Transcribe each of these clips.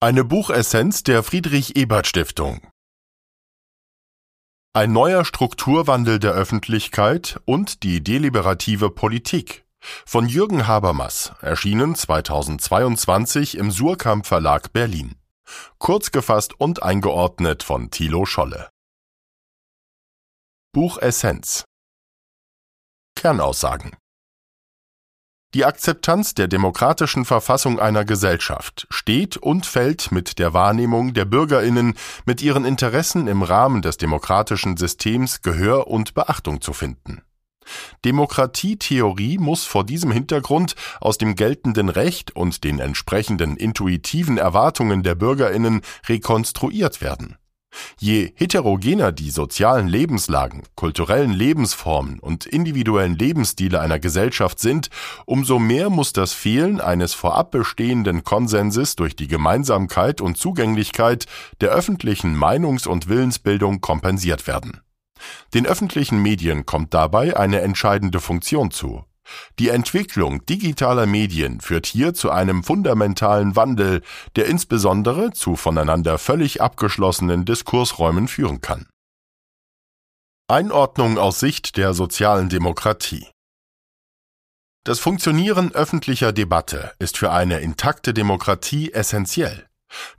Eine Buchessenz der Friedrich Ebert Stiftung. Ein neuer Strukturwandel der Öffentlichkeit und die deliberative Politik von Jürgen Habermas, erschienen 2022 im Surkamp Verlag Berlin. Kurz gefasst und eingeordnet von Thilo Scholle. Buchessenz Kernaussagen die Akzeptanz der demokratischen Verfassung einer Gesellschaft steht und fällt mit der Wahrnehmung der Bürgerinnen, mit ihren Interessen im Rahmen des demokratischen Systems Gehör und Beachtung zu finden. Demokratietheorie muss vor diesem Hintergrund aus dem geltenden Recht und den entsprechenden intuitiven Erwartungen der Bürgerinnen rekonstruiert werden Je heterogener die sozialen Lebenslagen, kulturellen Lebensformen und individuellen Lebensstile einer Gesellschaft sind, umso mehr muss das Fehlen eines vorab bestehenden Konsenses durch die Gemeinsamkeit und Zugänglichkeit der öffentlichen Meinungs- und Willensbildung kompensiert werden. Den öffentlichen Medien kommt dabei eine entscheidende Funktion zu die Entwicklung digitaler Medien führt hier zu einem fundamentalen Wandel, der insbesondere zu voneinander völlig abgeschlossenen Diskursräumen führen kann. Einordnung aus Sicht der sozialen Demokratie Das Funktionieren öffentlicher Debatte ist für eine intakte Demokratie essentiell.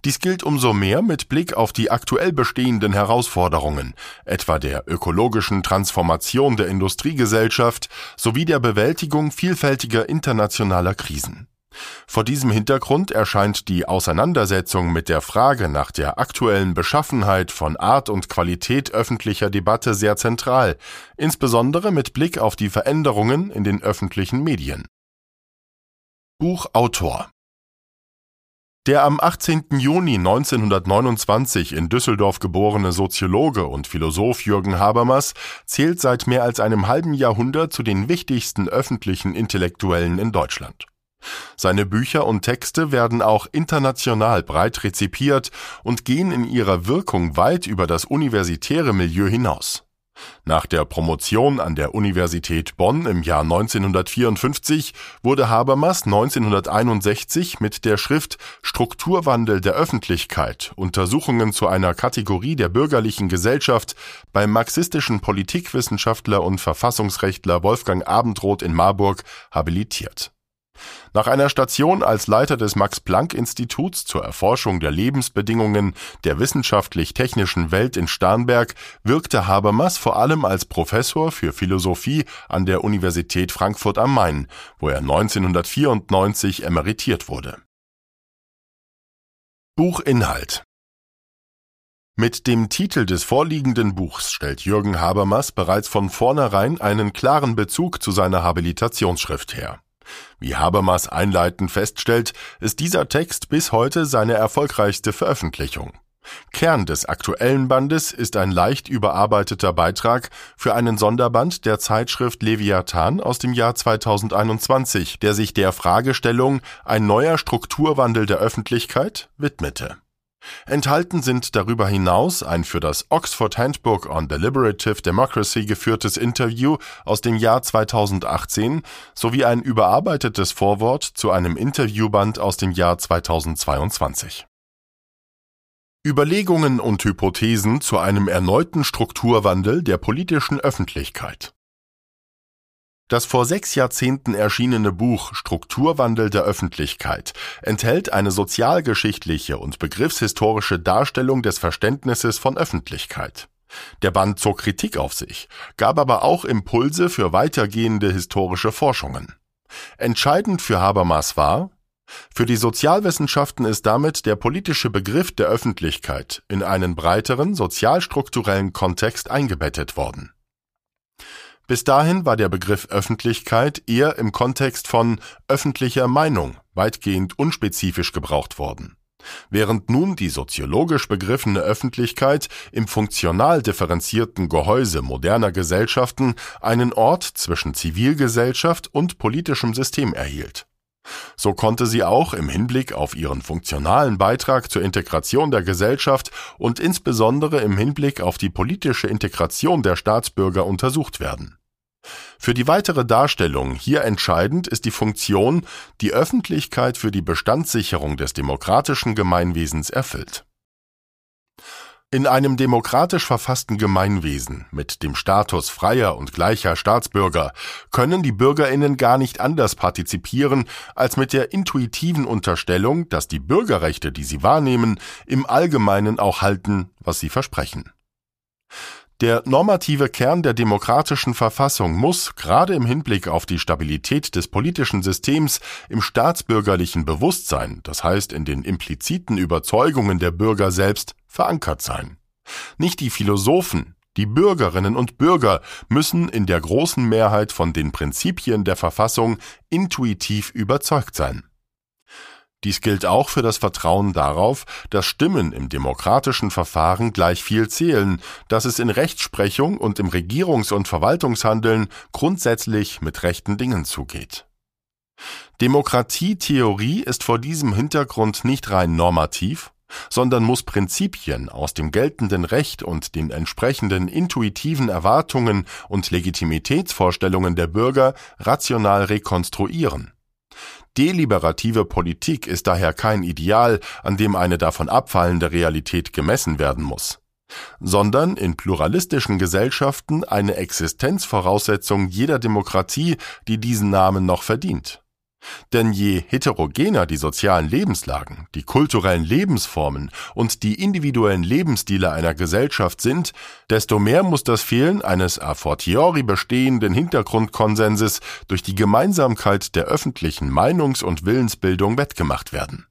Dies gilt umso mehr mit Blick auf die aktuell bestehenden Herausforderungen, etwa der ökologischen Transformation der Industriegesellschaft sowie der Bewältigung vielfältiger internationaler Krisen. Vor diesem Hintergrund erscheint die Auseinandersetzung mit der Frage nach der aktuellen Beschaffenheit von Art und Qualität öffentlicher Debatte sehr zentral, insbesondere mit Blick auf die Veränderungen in den öffentlichen Medien. Buchautor der am 18. Juni 1929 in Düsseldorf geborene Soziologe und Philosoph Jürgen Habermas zählt seit mehr als einem halben Jahrhundert zu den wichtigsten öffentlichen Intellektuellen in Deutschland. Seine Bücher und Texte werden auch international breit rezipiert und gehen in ihrer Wirkung weit über das universitäre Milieu hinaus. Nach der Promotion an der Universität Bonn im Jahr 1954 wurde Habermas 1961 mit der Schrift Strukturwandel der Öffentlichkeit Untersuchungen zu einer Kategorie der bürgerlichen Gesellschaft beim marxistischen Politikwissenschaftler und Verfassungsrechtler Wolfgang Abendroth in Marburg habilitiert nach einer Station als Leiter des Max-Planck-Instituts zur Erforschung der Lebensbedingungen der wissenschaftlich-technischen Welt in Starnberg wirkte Habermas vor allem als Professor für Philosophie an der Universität Frankfurt am Main, wo er 1994 emeritiert wurde. Buchinhalt mit dem Titel des vorliegenden Buchs stellt Jürgen Habermas bereits von vornherein einen klaren Bezug zu seiner Habilitationsschrift her. Wie Habermas einleitend feststellt, ist dieser Text bis heute seine erfolgreichste Veröffentlichung. Kern des aktuellen Bandes ist ein leicht überarbeiteter Beitrag für einen Sonderband der Zeitschrift Leviathan aus dem Jahr 2021, der sich der Fragestellung ein neuer Strukturwandel der Öffentlichkeit widmete Enthalten sind darüber hinaus ein für das Oxford Handbook on Deliberative Democracy geführtes Interview aus dem Jahr 2018 sowie ein überarbeitetes Vorwort zu einem Interviewband aus dem Jahr 2022. Überlegungen und Hypothesen zu einem erneuten Strukturwandel der politischen Öffentlichkeit das vor sechs Jahrzehnten erschienene Buch Strukturwandel der Öffentlichkeit enthält eine sozialgeschichtliche und begriffshistorische Darstellung des Verständnisses von Öffentlichkeit. Der Band zog Kritik auf sich, gab aber auch Impulse für weitergehende historische Forschungen. Entscheidend für Habermas war, für die Sozialwissenschaften ist damit der politische Begriff der Öffentlichkeit in einen breiteren sozialstrukturellen Kontext eingebettet worden bis dahin war der Begriff Öffentlichkeit eher im Kontext von öffentlicher Meinung weitgehend unspezifisch gebraucht worden. Während nun die soziologisch begriffene Öffentlichkeit im funktional differenzierten Gehäuse moderner Gesellschaften einen Ort zwischen Zivilgesellschaft und politischem System erhielt. So konnte sie auch im Hinblick auf ihren funktionalen Beitrag zur Integration der Gesellschaft und insbesondere im Hinblick auf die politische Integration der Staatsbürger untersucht werden Für die weitere Darstellung hier entscheidend ist die Funktion, die Öffentlichkeit für die Bestandssicherung des demokratischen Gemeinwesens erfüllt. In einem demokratisch verfassten Gemeinwesen mit dem Status freier und gleicher Staatsbürger können die Bürgerinnen gar nicht anders partizipieren als mit der intuitiven Unterstellung, dass die Bürgerrechte, die sie wahrnehmen, im Allgemeinen auch halten, was sie versprechen. Der normative Kern der demokratischen Verfassung muss, gerade im Hinblick auf die Stabilität des politischen Systems, im staatsbürgerlichen Bewusstsein, das heißt in den impliziten Überzeugungen der Bürger selbst, verankert sein. Nicht die Philosophen, die Bürgerinnen und Bürger müssen in der großen Mehrheit von den Prinzipien der Verfassung intuitiv überzeugt sein. Dies gilt auch für das Vertrauen darauf, dass Stimmen im demokratischen Verfahren gleich viel zählen, dass es in Rechtsprechung und im Regierungs- und Verwaltungshandeln grundsätzlich mit rechten Dingen zugeht. Demokratietheorie ist vor diesem Hintergrund nicht rein normativ, sondern muss Prinzipien aus dem geltenden Recht und den entsprechenden intuitiven Erwartungen und Legitimitätsvorstellungen der Bürger rational rekonstruieren. Deliberative Politik ist daher kein Ideal, an dem eine davon abfallende Realität gemessen werden muss, sondern in pluralistischen Gesellschaften eine Existenzvoraussetzung jeder Demokratie, die diesen Namen noch verdient. Denn je heterogener die sozialen Lebenslagen, die kulturellen Lebensformen und die individuellen Lebensstile einer Gesellschaft sind, desto mehr muss das Fehlen eines a fortiori bestehenden Hintergrundkonsenses durch die Gemeinsamkeit der öffentlichen Meinungs- und Willensbildung wettgemacht werden.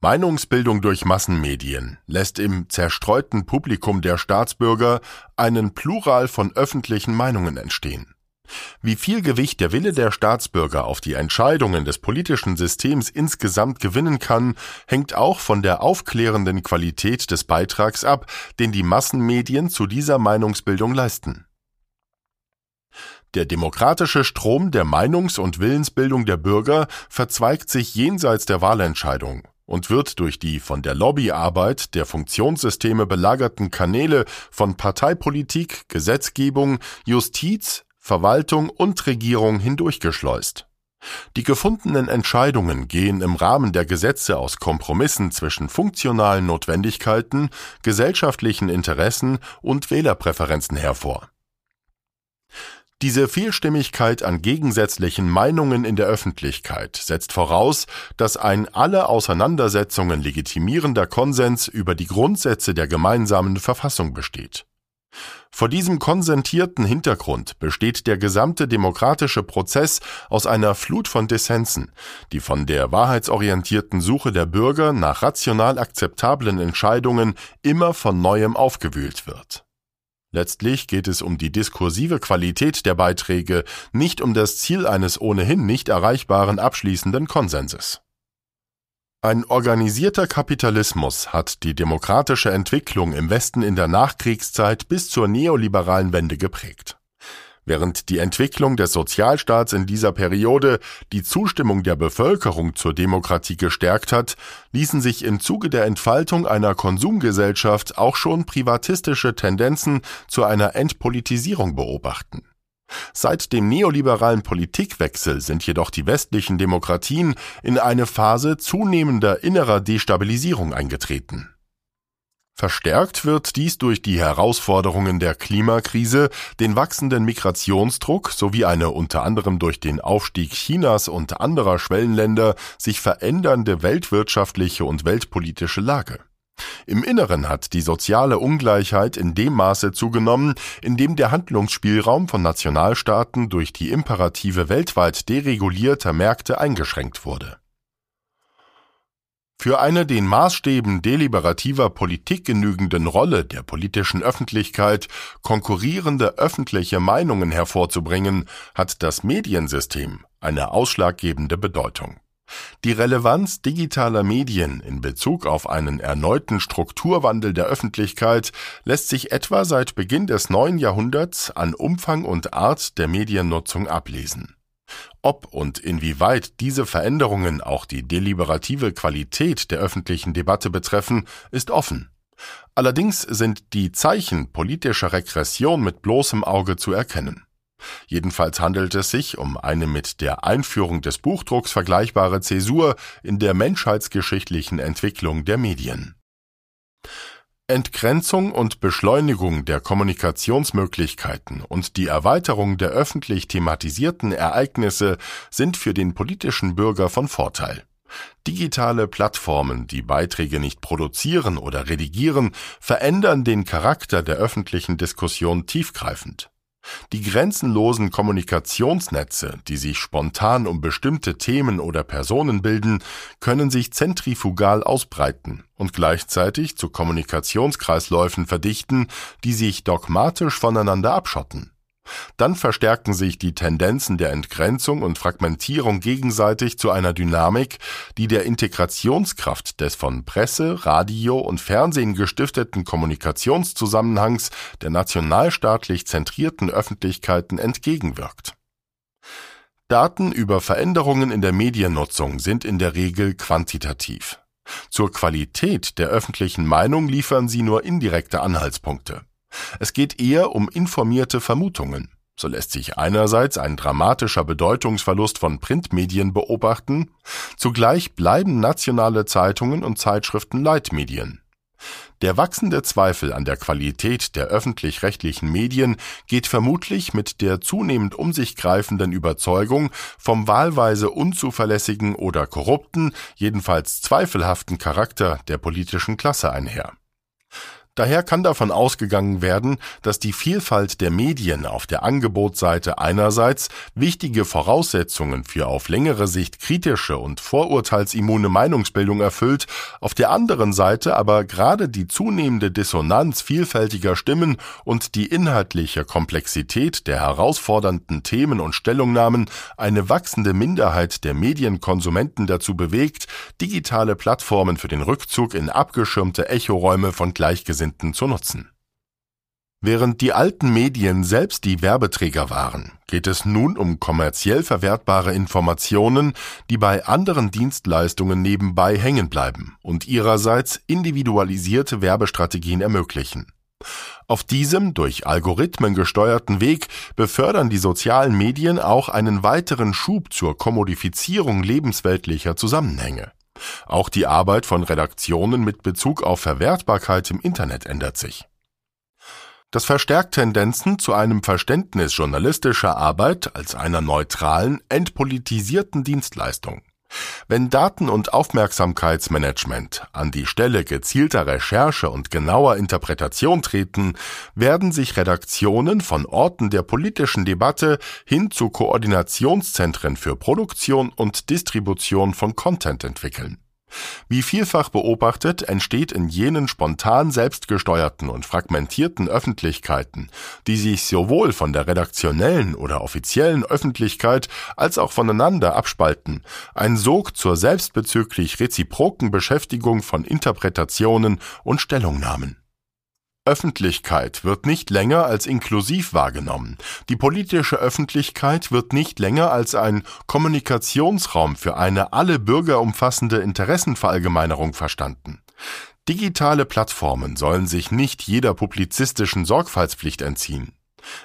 Meinungsbildung durch Massenmedien lässt im zerstreuten Publikum der Staatsbürger einen Plural von öffentlichen Meinungen entstehen. Wie viel Gewicht der Wille der Staatsbürger auf die Entscheidungen des politischen Systems insgesamt gewinnen kann, hängt auch von der aufklärenden Qualität des Beitrags ab, den die Massenmedien zu dieser Meinungsbildung leisten. Der demokratische Strom der Meinungs- und Willensbildung der Bürger verzweigt sich jenseits der Wahlentscheidung und wird durch die von der Lobbyarbeit der Funktionssysteme belagerten Kanäle von Parteipolitik, Gesetzgebung, Justiz, Verwaltung und Regierung hindurchgeschleust. Die gefundenen Entscheidungen gehen im Rahmen der Gesetze aus Kompromissen zwischen funktionalen Notwendigkeiten, gesellschaftlichen Interessen und Wählerpräferenzen hervor. Diese Vielstimmigkeit an gegensätzlichen Meinungen in der Öffentlichkeit setzt voraus, dass ein alle Auseinandersetzungen legitimierender Konsens über die Grundsätze der gemeinsamen Verfassung besteht. Vor diesem konsentierten Hintergrund besteht der gesamte demokratische Prozess aus einer Flut von Dissensen, die von der wahrheitsorientierten Suche der Bürger nach rational akzeptablen Entscheidungen immer von neuem aufgewühlt wird. Letztlich geht es um die diskursive Qualität der Beiträge, nicht um das Ziel eines ohnehin nicht erreichbaren abschließenden Konsenses. Ein organisierter Kapitalismus hat die demokratische Entwicklung im Westen in der Nachkriegszeit bis zur neoliberalen Wende geprägt. Während die Entwicklung des Sozialstaats in dieser Periode die Zustimmung der Bevölkerung zur Demokratie gestärkt hat, ließen sich im Zuge der Entfaltung einer Konsumgesellschaft auch schon privatistische Tendenzen zu einer Entpolitisierung beobachten. Seit dem neoliberalen Politikwechsel sind jedoch die westlichen Demokratien in eine Phase zunehmender innerer Destabilisierung eingetreten. Verstärkt wird dies durch die Herausforderungen der Klimakrise, den wachsenden Migrationsdruck sowie eine unter anderem durch den Aufstieg Chinas und anderer Schwellenländer sich verändernde weltwirtschaftliche und weltpolitische Lage. Im Inneren hat die soziale Ungleichheit in dem Maße zugenommen, in dem der Handlungsspielraum von Nationalstaaten durch die Imperative weltweit deregulierter Märkte eingeschränkt wurde. Für eine den Maßstäben deliberativer Politik genügenden Rolle der politischen Öffentlichkeit konkurrierende öffentliche Meinungen hervorzubringen, hat das Mediensystem eine ausschlaggebende Bedeutung. Die Relevanz digitaler Medien in Bezug auf einen erneuten Strukturwandel der Öffentlichkeit lässt sich etwa seit Beginn des neuen Jahrhunderts an Umfang und Art der Mediennutzung ablesen. Ob und inwieweit diese Veränderungen auch die deliberative Qualität der öffentlichen Debatte betreffen, ist offen. Allerdings sind die Zeichen politischer Regression mit bloßem Auge zu erkennen. Jedenfalls handelt es sich um eine mit der Einführung des Buchdrucks vergleichbare Zäsur in der menschheitsgeschichtlichen Entwicklung der Medien. Entgrenzung und Beschleunigung der Kommunikationsmöglichkeiten und die Erweiterung der öffentlich thematisierten Ereignisse sind für den politischen Bürger von Vorteil. Digitale Plattformen, die Beiträge nicht produzieren oder redigieren, verändern den Charakter der öffentlichen Diskussion tiefgreifend. Die grenzenlosen Kommunikationsnetze, die sich spontan um bestimmte Themen oder Personen bilden, können sich zentrifugal ausbreiten und gleichzeitig zu Kommunikationskreisläufen verdichten, die sich dogmatisch voneinander abschotten dann verstärken sich die Tendenzen der Entgrenzung und Fragmentierung gegenseitig zu einer Dynamik, die der Integrationskraft des von Presse, Radio und Fernsehen gestifteten Kommunikationszusammenhangs der nationalstaatlich zentrierten Öffentlichkeiten entgegenwirkt. Daten über Veränderungen in der Mediennutzung sind in der Regel quantitativ. Zur Qualität der öffentlichen Meinung liefern sie nur indirekte Anhaltspunkte. Es geht eher um informierte Vermutungen. So lässt sich einerseits ein dramatischer Bedeutungsverlust von Printmedien beobachten, zugleich bleiben nationale Zeitungen und Zeitschriften Leitmedien. Der wachsende Zweifel an der Qualität der öffentlich-rechtlichen Medien geht vermutlich mit der zunehmend um sich greifenden Überzeugung vom wahlweise unzuverlässigen oder korrupten, jedenfalls zweifelhaften Charakter der politischen Klasse einher Daher kann davon ausgegangen werden, dass die Vielfalt der Medien auf der Angebotsseite einerseits wichtige Voraussetzungen für auf längere Sicht kritische und vorurteilsimmune Meinungsbildung erfüllt, auf der anderen Seite aber gerade die zunehmende Dissonanz vielfältiger Stimmen und die inhaltliche Komplexität der herausfordernden Themen und Stellungnahmen eine wachsende Minderheit der Medienkonsumenten dazu bewegt, digitale Plattformen für den Rückzug in abgeschirmte Echoräume von Gleichgesinnten Konsumenten zu nutzen. Während die alten Medien selbst die Werbeträger waren, geht es nun um kommerziell verwertbare Informationen, die bei anderen Dienstleistungen nebenbei hängen bleiben und ihrerseits individualisierte Werbestrategien ermöglichen. Auf diesem durch Algorithmen gesteuerten Weg befördern die sozialen Medien auch einen weiteren Schub zur Kommodifizierung lebensweltlicher Zusammenhänge. Auch die Arbeit von Redaktionen mit Bezug auf Verwertbarkeit im Internet ändert sich. Das verstärkt Tendenzen zu einem Verständnis journalistischer Arbeit als einer neutralen, entpolitisierten Dienstleistung. Wenn Daten- und Aufmerksamkeitsmanagement an die Stelle gezielter Recherche und genauer Interpretation treten, werden sich Redaktionen von Orten der politischen Debatte hin zu Koordinationszentren für Produktion und Distribution von Content entwickeln wie vielfach beobachtet, entsteht in jenen spontan selbstgesteuerten und fragmentierten Öffentlichkeiten, die sich sowohl von der redaktionellen oder offiziellen Öffentlichkeit als auch voneinander abspalten, ein Sog zur selbstbezüglich reziproken Beschäftigung von Interpretationen und Stellungnahmen Öffentlichkeit wird nicht länger als inklusiv wahrgenommen. Die politische Öffentlichkeit wird nicht länger als ein Kommunikationsraum für eine alle Bürger umfassende Interessenverallgemeinerung verstanden. Digitale Plattformen sollen sich nicht jeder publizistischen Sorgfaltspflicht entziehen.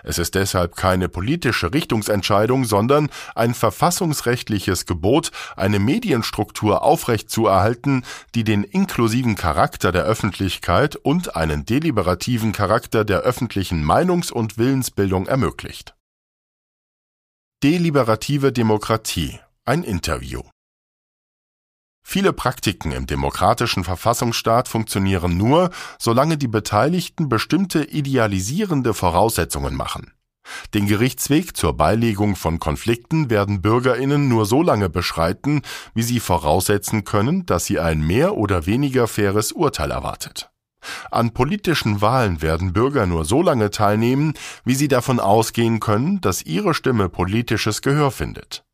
Es ist deshalb keine politische Richtungsentscheidung, sondern ein verfassungsrechtliches Gebot, eine Medienstruktur aufrechtzuerhalten, die den inklusiven Charakter der Öffentlichkeit und einen deliberativen Charakter der öffentlichen Meinungs- und Willensbildung ermöglicht. Deliberative Demokratie ein Interview Viele Praktiken im demokratischen Verfassungsstaat funktionieren nur, solange die Beteiligten bestimmte idealisierende Voraussetzungen machen. Den Gerichtsweg zur Beilegung von Konflikten werden Bürgerinnen nur so lange beschreiten, wie sie voraussetzen können, dass sie ein mehr oder weniger faires Urteil erwartet. An politischen Wahlen werden Bürger nur so lange teilnehmen, wie sie davon ausgehen können, dass ihre Stimme politisches Gehör findet.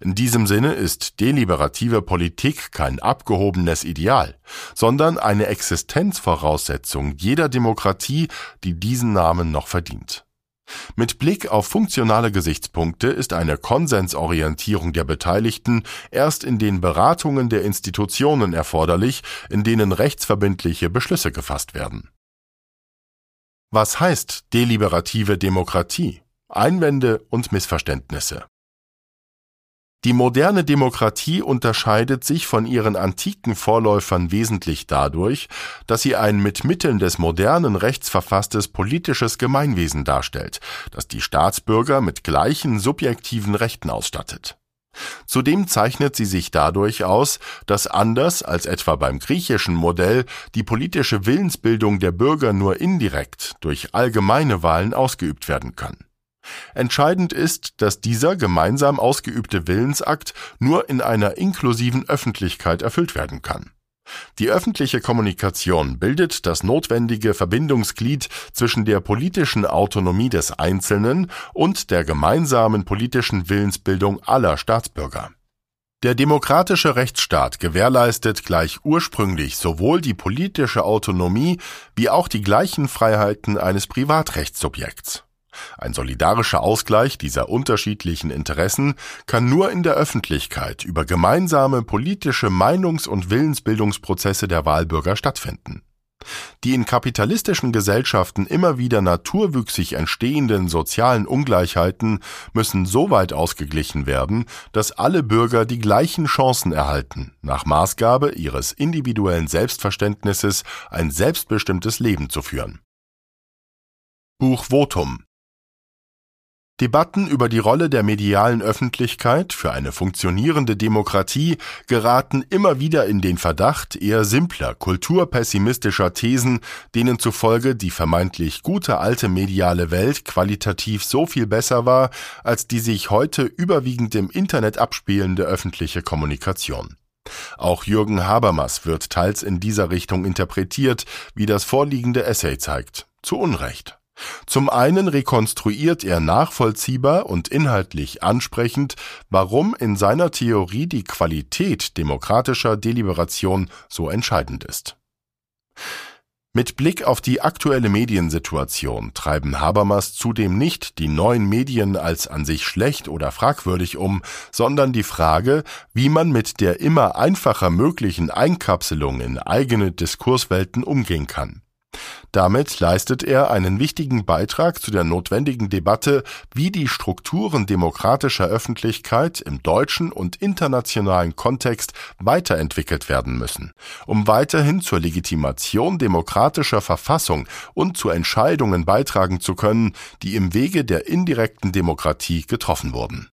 In diesem Sinne ist deliberative Politik kein abgehobenes Ideal, sondern eine Existenzvoraussetzung jeder Demokratie, die diesen Namen noch verdient. Mit Blick auf funktionale Gesichtspunkte ist eine Konsensorientierung der Beteiligten erst in den Beratungen der Institutionen erforderlich, in denen rechtsverbindliche Beschlüsse gefasst werden. Was heißt deliberative Demokratie? Einwände und Missverständnisse. Die moderne Demokratie unterscheidet sich von ihren antiken Vorläufern wesentlich dadurch, dass sie ein mit Mitteln des modernen Rechts verfasstes politisches Gemeinwesen darstellt, das die Staatsbürger mit gleichen subjektiven Rechten ausstattet. Zudem zeichnet sie sich dadurch aus, dass anders als etwa beim griechischen Modell die politische Willensbildung der Bürger nur indirekt durch allgemeine Wahlen ausgeübt werden kann. Entscheidend ist, dass dieser gemeinsam ausgeübte Willensakt nur in einer inklusiven Öffentlichkeit erfüllt werden kann. Die öffentliche Kommunikation bildet das notwendige Verbindungsglied zwischen der politischen Autonomie des Einzelnen und der gemeinsamen politischen Willensbildung aller Staatsbürger. Der demokratische Rechtsstaat gewährleistet gleich ursprünglich sowohl die politische Autonomie wie auch die gleichen Freiheiten eines Privatrechtssubjekts. Ein solidarischer Ausgleich dieser unterschiedlichen Interessen kann nur in der Öffentlichkeit über gemeinsame politische Meinungs- und Willensbildungsprozesse der Wahlbürger stattfinden. Die in kapitalistischen Gesellschaften immer wieder naturwüchsig entstehenden sozialen Ungleichheiten müssen so weit ausgeglichen werden, dass alle Bürger die gleichen Chancen erhalten, nach Maßgabe ihres individuellen Selbstverständnisses ein selbstbestimmtes Leben zu führen. Buch Votum Debatten über die Rolle der medialen Öffentlichkeit für eine funktionierende Demokratie geraten immer wieder in den Verdacht eher simpler, kulturpessimistischer Thesen, denen zufolge die vermeintlich gute alte mediale Welt qualitativ so viel besser war als die sich heute überwiegend im Internet abspielende öffentliche Kommunikation. Auch Jürgen Habermas wird teils in dieser Richtung interpretiert, wie das vorliegende Essay zeigt. Zu Unrecht. Zum einen rekonstruiert er nachvollziehbar und inhaltlich ansprechend, warum in seiner Theorie die Qualität demokratischer Deliberation so entscheidend ist. Mit Blick auf die aktuelle Mediensituation treiben Habermas zudem nicht die neuen Medien als an sich schlecht oder fragwürdig um, sondern die Frage, wie man mit der immer einfacher möglichen Einkapselung in eigene Diskurswelten umgehen kann. Damit leistet er einen wichtigen Beitrag zu der notwendigen Debatte, wie die Strukturen demokratischer Öffentlichkeit im deutschen und internationalen Kontext weiterentwickelt werden müssen, um weiterhin zur Legitimation demokratischer Verfassung und zu Entscheidungen beitragen zu können, die im Wege der indirekten Demokratie getroffen wurden.